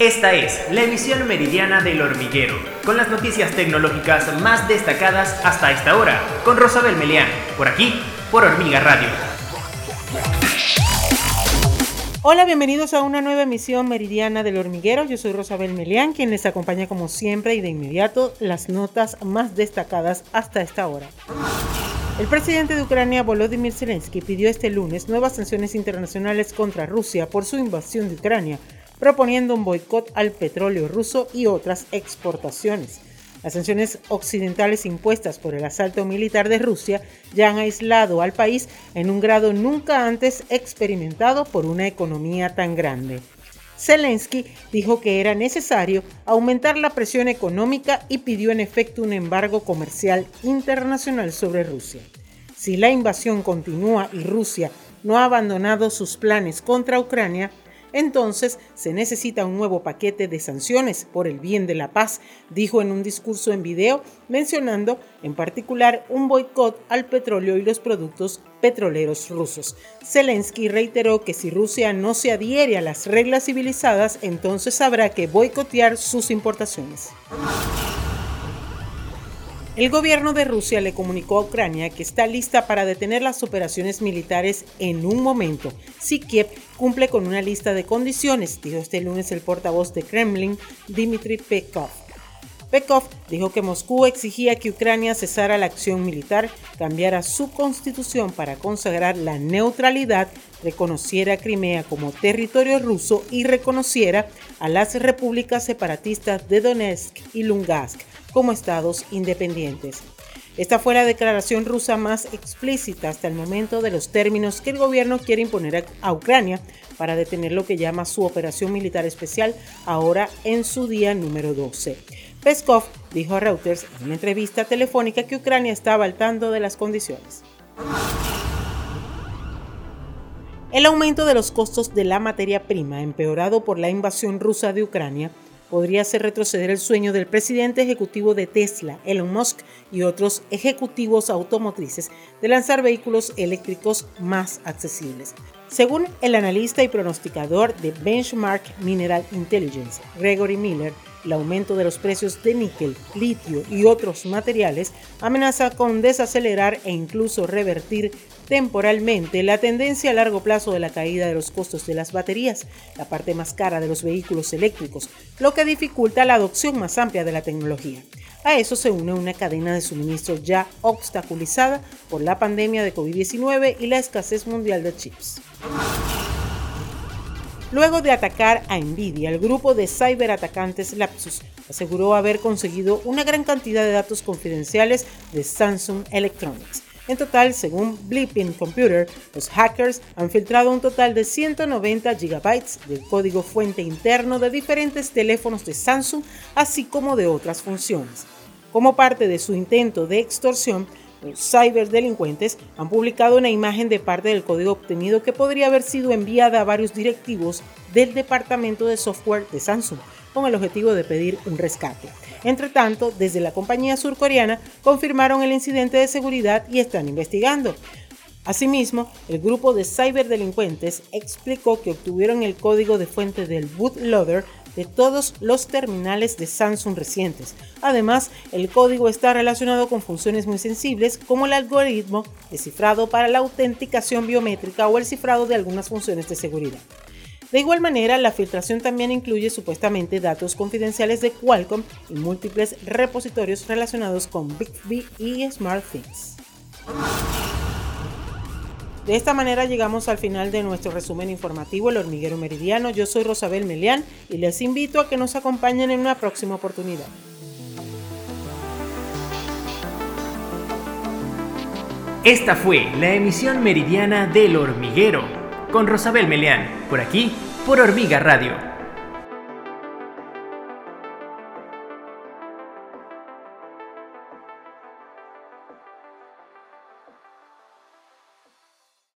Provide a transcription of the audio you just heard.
Esta es la emisión meridiana del hormiguero, con las noticias tecnológicas más destacadas hasta esta hora, con Rosabel Melián, por aquí, por Hormiga Radio. Hola, bienvenidos a una nueva emisión meridiana del hormiguero. Yo soy Rosabel Melián, quien les acompaña como siempre y de inmediato las notas más destacadas hasta esta hora. El presidente de Ucrania, Volodymyr Zelensky, pidió este lunes nuevas sanciones internacionales contra Rusia por su invasión de Ucrania proponiendo un boicot al petróleo ruso y otras exportaciones. Las sanciones occidentales impuestas por el asalto militar de Rusia ya han aislado al país en un grado nunca antes experimentado por una economía tan grande. Zelensky dijo que era necesario aumentar la presión económica y pidió en efecto un embargo comercial internacional sobre Rusia. Si la invasión continúa y Rusia no ha abandonado sus planes contra Ucrania, entonces se necesita un nuevo paquete de sanciones por el bien de la paz, dijo en un discurso en video, mencionando en particular un boicot al petróleo y los productos petroleros rusos. Zelensky reiteró que si Rusia no se adhiere a las reglas civilizadas, entonces habrá que boicotear sus importaciones. El gobierno de Rusia le comunicó a Ucrania que está lista para detener las operaciones militares en un momento, si Kiev cumple con una lista de condiciones, dijo este lunes el portavoz de Kremlin, Dmitry Pekov. Pekov dijo que Moscú exigía que Ucrania cesara la acción militar, cambiara su constitución para consagrar la neutralidad, reconociera Crimea como territorio ruso y reconociera a las repúblicas separatistas de Donetsk y Lugansk como estados independientes. Esta fue la declaración rusa más explícita hasta el momento de los términos que el gobierno quiere imponer a Ucrania para detener lo que llama su operación militar especial ahora en su día número 12. Peskov dijo a Reuters en una entrevista telefónica que Ucrania estaba al de las condiciones. El aumento de los costos de la materia prima, empeorado por la invasión rusa de Ucrania, podría hacer retroceder el sueño del presidente ejecutivo de Tesla, Elon Musk, y otros ejecutivos automotrices de lanzar vehículos eléctricos más accesibles. Según el analista y pronosticador de Benchmark Mineral Intelligence, Gregory Miller, el aumento de los precios de níquel, litio y otros materiales amenaza con desacelerar e incluso revertir temporalmente la tendencia a largo plazo de la caída de los costos de las baterías, la parte más cara de los vehículos eléctricos, lo que dificulta la adopción más amplia de la tecnología. A eso se une una cadena de suministro ya obstaculizada por la pandemia de COVID-19 y la escasez mundial de chips. Luego de atacar a Nvidia, el grupo de cyberatacantes Lapsus aseguró haber conseguido una gran cantidad de datos confidenciales de Samsung Electronics. En total, según Blipping Computer, los hackers han filtrado un total de 190 gigabytes del código fuente interno de diferentes teléfonos de Samsung, así como de otras funciones. Como parte de su intento de extorsión, los ciberdelincuentes han publicado una imagen de parte del código obtenido que podría haber sido enviada a varios directivos del departamento de software de Samsung con el objetivo de pedir un rescate. Entre tanto, desde la compañía surcoreana confirmaron el incidente de seguridad y están investigando. Asimismo, el grupo de ciberdelincuentes explicó que obtuvieron el código de fuente del bootloader de todos los terminales de Samsung recientes. Además, el código está relacionado con funciones muy sensibles como el algoritmo de cifrado para la autenticación biométrica o el cifrado de algunas funciones de seguridad. De igual manera, la filtración también incluye supuestamente datos confidenciales de Qualcomm y múltiples repositorios relacionados con Bixby y SmartThings. De esta manera llegamos al final de nuestro resumen informativo El Hormiguero Meridiano. Yo soy Rosabel Melián y les invito a que nos acompañen en una próxima oportunidad. Esta fue la emisión meridiana del Hormiguero con Rosabel Melián, por aquí, por Hormiga Radio